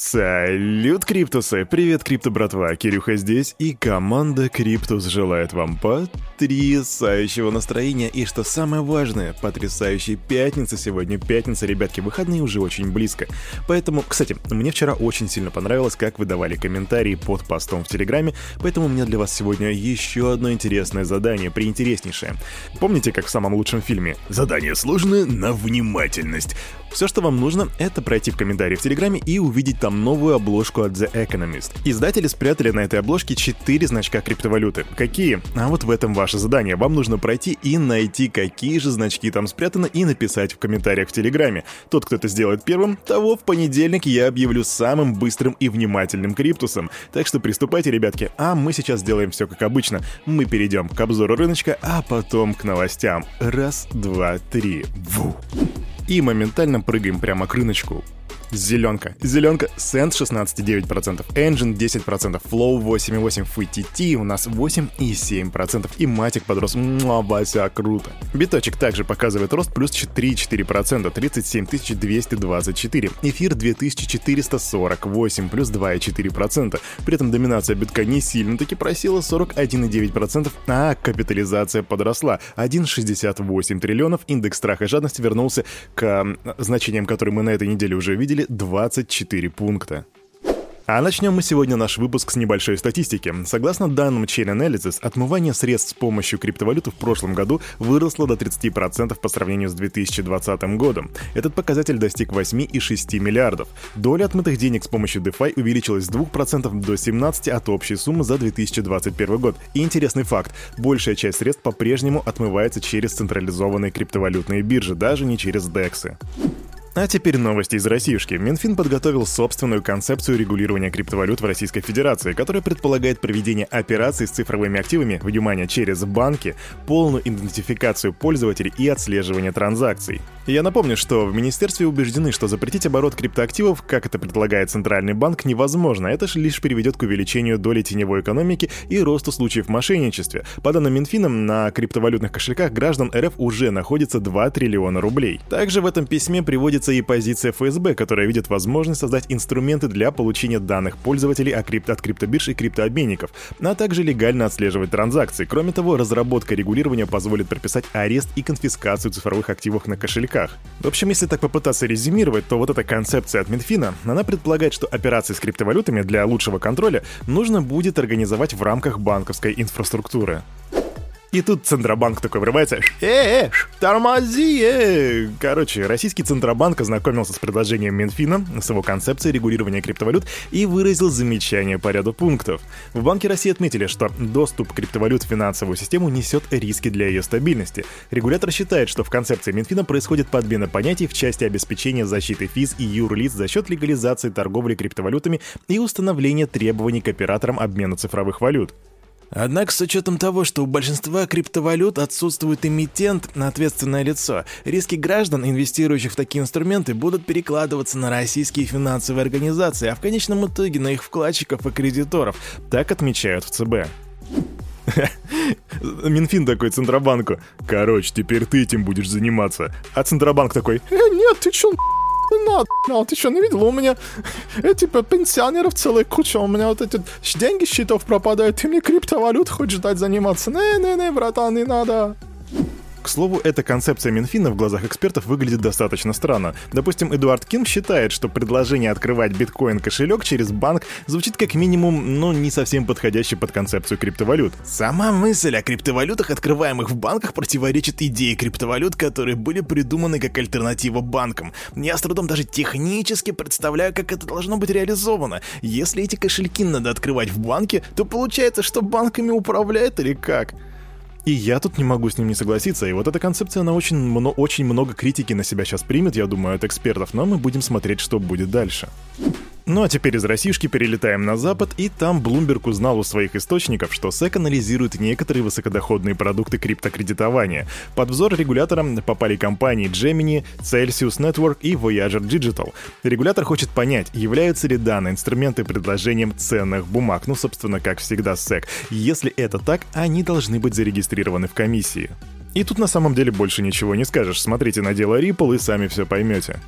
Салют, Криптусы! Привет, Крипто братва! Кирюха здесь, и команда Криптус желает вам потрясающего настроения, и что самое важное, потрясающей пятницы сегодня. Пятница, ребятки, выходные уже очень близко. Поэтому, кстати, мне вчера очень сильно понравилось, как вы давали комментарии под постом в Телеграме, поэтому у меня для вас сегодня еще одно интересное задание, приинтереснейшее. Помните, как в самом лучшем фильме? Задание сложное на внимательность. Все, что вам нужно, это пройти в комментарии в Телеграме и увидеть там новую обложку от The Economist. Издатели спрятали на этой обложке 4 значка криптовалюты. Какие? А вот в этом ваше задание. Вам нужно пройти и найти, какие же значки там спрятаны, и написать в комментариях в Телеграме. Тот, кто это сделает первым, того в понедельник я объявлю самым быстрым и внимательным криптусом. Так что приступайте, ребятки, а мы сейчас сделаем все как обычно. Мы перейдем к обзору рыночка, а потом к новостям. Раз, два, три. Ву и моментально прыгаем прямо к рыночку. Зеленка. Зеленка Сент 16,9%, Engine 10%, Flow 8,8%, FTT у нас 8,7%. И Матик подрос. Муа, Вася, круто. Биточек также показывает рост плюс 4,4%, 37 224. Эфир 2448, плюс 2,4%. При этом доминация битка не сильно таки просила 41,9%, а капитализация подросла 1,68 триллионов. Индекс страха и жадности вернулся к значениям, которые мы на этой неделе уже видели, выделили 24 пункта. А начнем мы сегодня наш выпуск с небольшой статистики. Согласно данным Chain Analysis, отмывание средств с помощью криптовалюты в прошлом году выросло до 30% по сравнению с 2020 годом. Этот показатель достиг 8,6 миллиардов. Доля отмытых денег с помощью DeFi увеличилась с 2% до 17% от общей суммы за 2021 год. И интересный факт, большая часть средств по-прежнему отмывается через централизованные криптовалютные биржи, даже не через DEX. А теперь новости из Россиюшки. Минфин подготовил собственную концепцию регулирования криптовалют в Российской Федерации, которая предполагает проведение операций с цифровыми активами, внимание, через банки, полную идентификацию пользователей и отслеживание транзакций. Я напомню, что в министерстве убеждены, что запретить оборот криптоактивов, как это предлагает Центральный банк, невозможно. Это же лишь приведет к увеличению доли теневой экономики и росту случаев мошенничества. По данным Минфина, на криптовалютных кошельках граждан РФ уже находится 2 триллиона рублей. Также в этом письме приводится и позиция ФСБ, которая видит возможность создать инструменты для получения данных пользователей от криптобирж и криптообменников, а также легально отслеживать транзакции. Кроме того, разработка регулирования позволит прописать арест и конфискацию цифровых активов на кошельках. В общем, если так попытаться резюмировать, то вот эта концепция от Минфина, она предполагает, что операции с криптовалютами для лучшего контроля нужно будет организовать в рамках банковской инфраструктуры. И тут Центробанк такой врывается. Э, э, тормози, э. Короче, российский Центробанк ознакомился с предложением Минфина, с его концепцией регулирования криптовалют и выразил замечания по ряду пунктов. В Банке России отметили, что доступ криптовалют в финансовую систему несет риски для ее стабильности. Регулятор считает, что в концепции Минфина происходит подмена понятий в части обеспечения защиты ФИЗ и юрлиц за счет легализации торговли криптовалютами и установления требований к операторам обмена цифровых валют. Однако, с учетом того, что у большинства криптовалют отсутствует эмитент на ответственное лицо, риски граждан, инвестирующих в такие инструменты, будут перекладываться на российские финансовые организации, а в конечном итоге на их вкладчиков и кредиторов, так отмечают в ЦБ. Минфин такой Центробанку. Короче, теперь ты этим будешь заниматься. А Центробанк такой, э, нет, ты чё, надо, ну, ты что, не видел? У меня, э, типа, пенсионеров целая куча, у меня вот эти деньги счетов пропадают, ты мне криптовалют хочешь дать заниматься? Не-не-не, братан, не надо. К слову, эта концепция Минфина в глазах экспертов выглядит достаточно странно. Допустим, Эдуард Ким считает, что предложение открывать биткоин-кошелек через банк звучит как минимум, ну, не совсем подходящий под концепцию криптовалют. Сама мысль о криптовалютах, открываемых в банках, противоречит идее криптовалют, которые были придуманы как альтернатива банкам. Я с трудом даже технически представляю, как это должно быть реализовано. Если эти кошельки надо открывать в банке, то получается, что банками управляет или как? И я тут не могу с ним не согласиться. И вот эта концепция, она очень, мно, очень много критики на себя сейчас примет, я думаю, от экспертов, но мы будем смотреть, что будет дальше. Ну а теперь из Российшки перелетаем на Запад, и там Bloomberg узнал у своих источников, что SEC анализирует некоторые высокодоходные продукты криптокредитования. Под взор регулятора попали компании Gemini, Celsius Network и Voyager Digital. Регулятор хочет понять, являются ли данные инструменты предложением ценных бумаг, ну, собственно, как всегда SEC. Если это так, они должны быть зарегистрированы в комиссии. И тут на самом деле больше ничего не скажешь. Смотрите на дело Ripple и сами все поймете.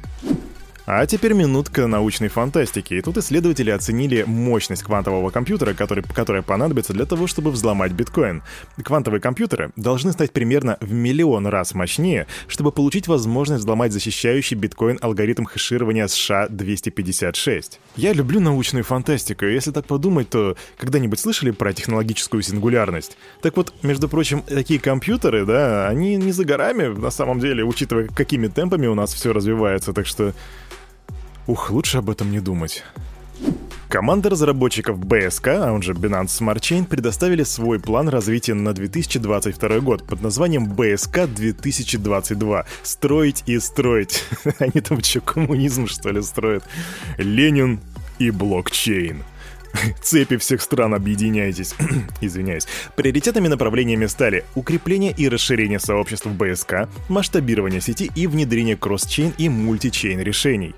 А теперь минутка научной фантастики. И тут исследователи оценили мощность квантового компьютера, который, которая понадобится для того, чтобы взломать биткоин. Квантовые компьютеры должны стать примерно в миллион раз мощнее, чтобы получить возможность взломать защищающий биткоин алгоритм хеширования США-256. Я люблю научную фантастику, и если так подумать, то когда-нибудь слышали про технологическую сингулярность? Так вот, между прочим, такие компьютеры, да, они не за горами, на самом деле, учитывая, какими темпами у нас все развивается, так что Ух, лучше об этом не думать. Команда разработчиков BSK, а он же Binance Smart Chain, предоставили свой план развития на 2022 год под названием BSK 2022. Строить и строить. Они там что, коммунизм, что ли, строят? Ленин и блокчейн. Цепи всех стран, объединяйтесь. Извиняюсь. Приоритетными направлениями стали укрепление и расширение сообществ БСК, масштабирование сети и внедрение кросс-чейн и мультичейн решений.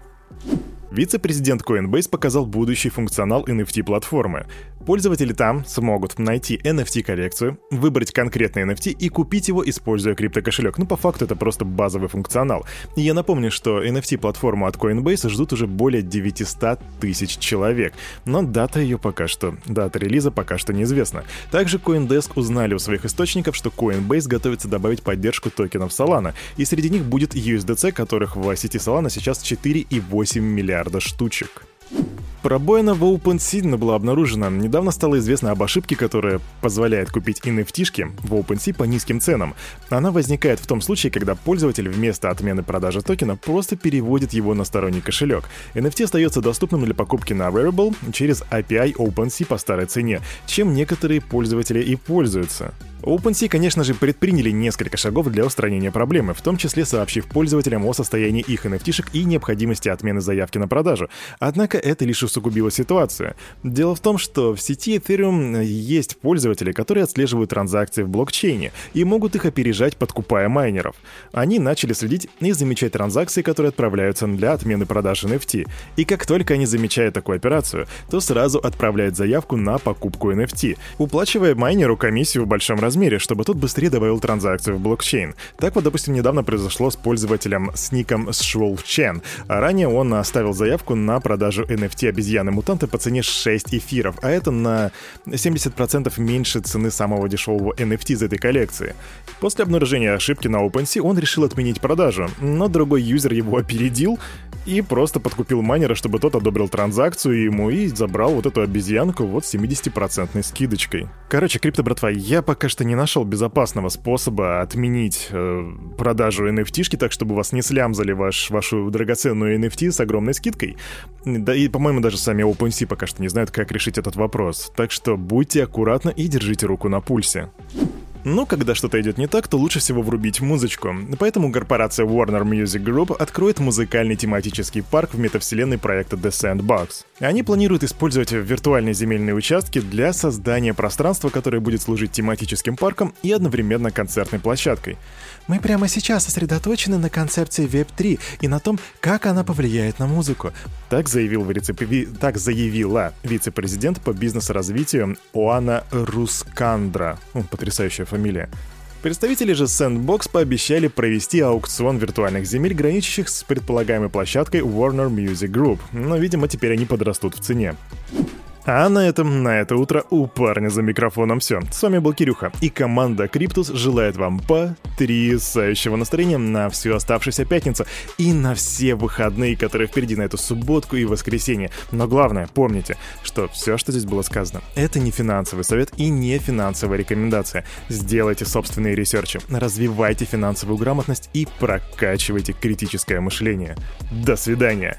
Вице-президент Coinbase показал будущий функционал NFT-платформы. Пользователи там смогут найти NFT-коллекцию, выбрать конкретный NFT и купить его, используя криптокошелек. Ну, по факту, это просто базовый функционал. И я напомню, что NFT-платформу от Coinbase ждут уже более 900 тысяч человек. Но дата ее пока что, дата релиза пока что неизвестна. Также CoinDesk узнали у своих источников, что Coinbase готовится добавить поддержку токенов Solana, и среди них будет USDC, которых в сети Solana сейчас 4,8 миллиарда штучек. Пробоина в OpenSea была обнаружена. Недавно стало известно об ошибке, которая позволяет купить NFT-шки в OpenSea по низким ценам. Она возникает в том случае, когда пользователь вместо отмены продажи токена просто переводит его на сторонний кошелек. NFT остается доступным для покупки на Rarible через API OpenSea по старой цене, чем некоторые пользователи и пользуются. OpenSea, конечно же, предприняли несколько шагов для устранения проблемы, в том числе сообщив пользователям о состоянии их NFT-шек и необходимости отмены заявки на продажу. Однако это лишь усугубило ситуацию. Дело в том, что в сети Ethereum есть пользователи, которые отслеживают транзакции в блокчейне и могут их опережать, подкупая майнеров. Они начали следить и замечать транзакции, которые отправляются для отмены продажи NFT. И как только они замечают такую операцию, то сразу отправляют заявку на покупку NFT, уплачивая майнеру комиссию в большом размере чтобы тот быстрее добавил транзакцию в блокчейн. Так вот, допустим, недавно произошло с пользователем с ником Shwolf Chen. А ранее он оставил заявку на продажу NFT обезьяны-мутанты по цене 6 эфиров, а это на 70% меньше цены самого дешевого NFT из этой коллекции. После обнаружения ошибки на OpenSea он решил отменить продажу, но другой юзер его опередил и просто подкупил майнера, чтобы тот одобрил транзакцию ему и забрал вот эту обезьянку вот с 70% скидочкой. Короче, крипто, братва, я пока что не нашел безопасного способа отменить э, продажу NFT-шки так, чтобы вас не слямзали ваш, вашу драгоценную NFT с огромной скидкой. Да и, по-моему, даже сами OpenSea пока что не знают, как решить этот вопрос. Так что будьте аккуратны и держите руку на пульсе. Но когда что-то идет не так, то лучше всего врубить музычку. Поэтому корпорация Warner Music Group откроет музыкальный тематический парк в метавселенной проекта The Sandbox. Они планируют использовать виртуальные земельные участки для создания пространства, которое будет служить тематическим парком и одновременно концертной площадкой. Мы прямо сейчас сосредоточены на концепции Web3 и на том, как она повлияет на музыку. Так, заявил вице... так заявила вице-президент по бизнес-развитию Оана Рускандра. Потрясающая фамилия. Представители же Sandbox пообещали провести аукцион виртуальных земель, граничащих с предполагаемой площадкой Warner Music Group, но, видимо, теперь они подрастут в цене. А на этом, на это утро у парня за микрофоном все. С вами был Кирюха, и команда Криптус желает вам потрясающего настроения на всю оставшуюся пятницу и на все выходные, которые впереди на эту субботку и воскресенье. Но главное, помните, что все, что здесь было сказано, это не финансовый совет и не финансовая рекомендация. Сделайте собственные ресерчи, развивайте финансовую грамотность и прокачивайте критическое мышление. До свидания!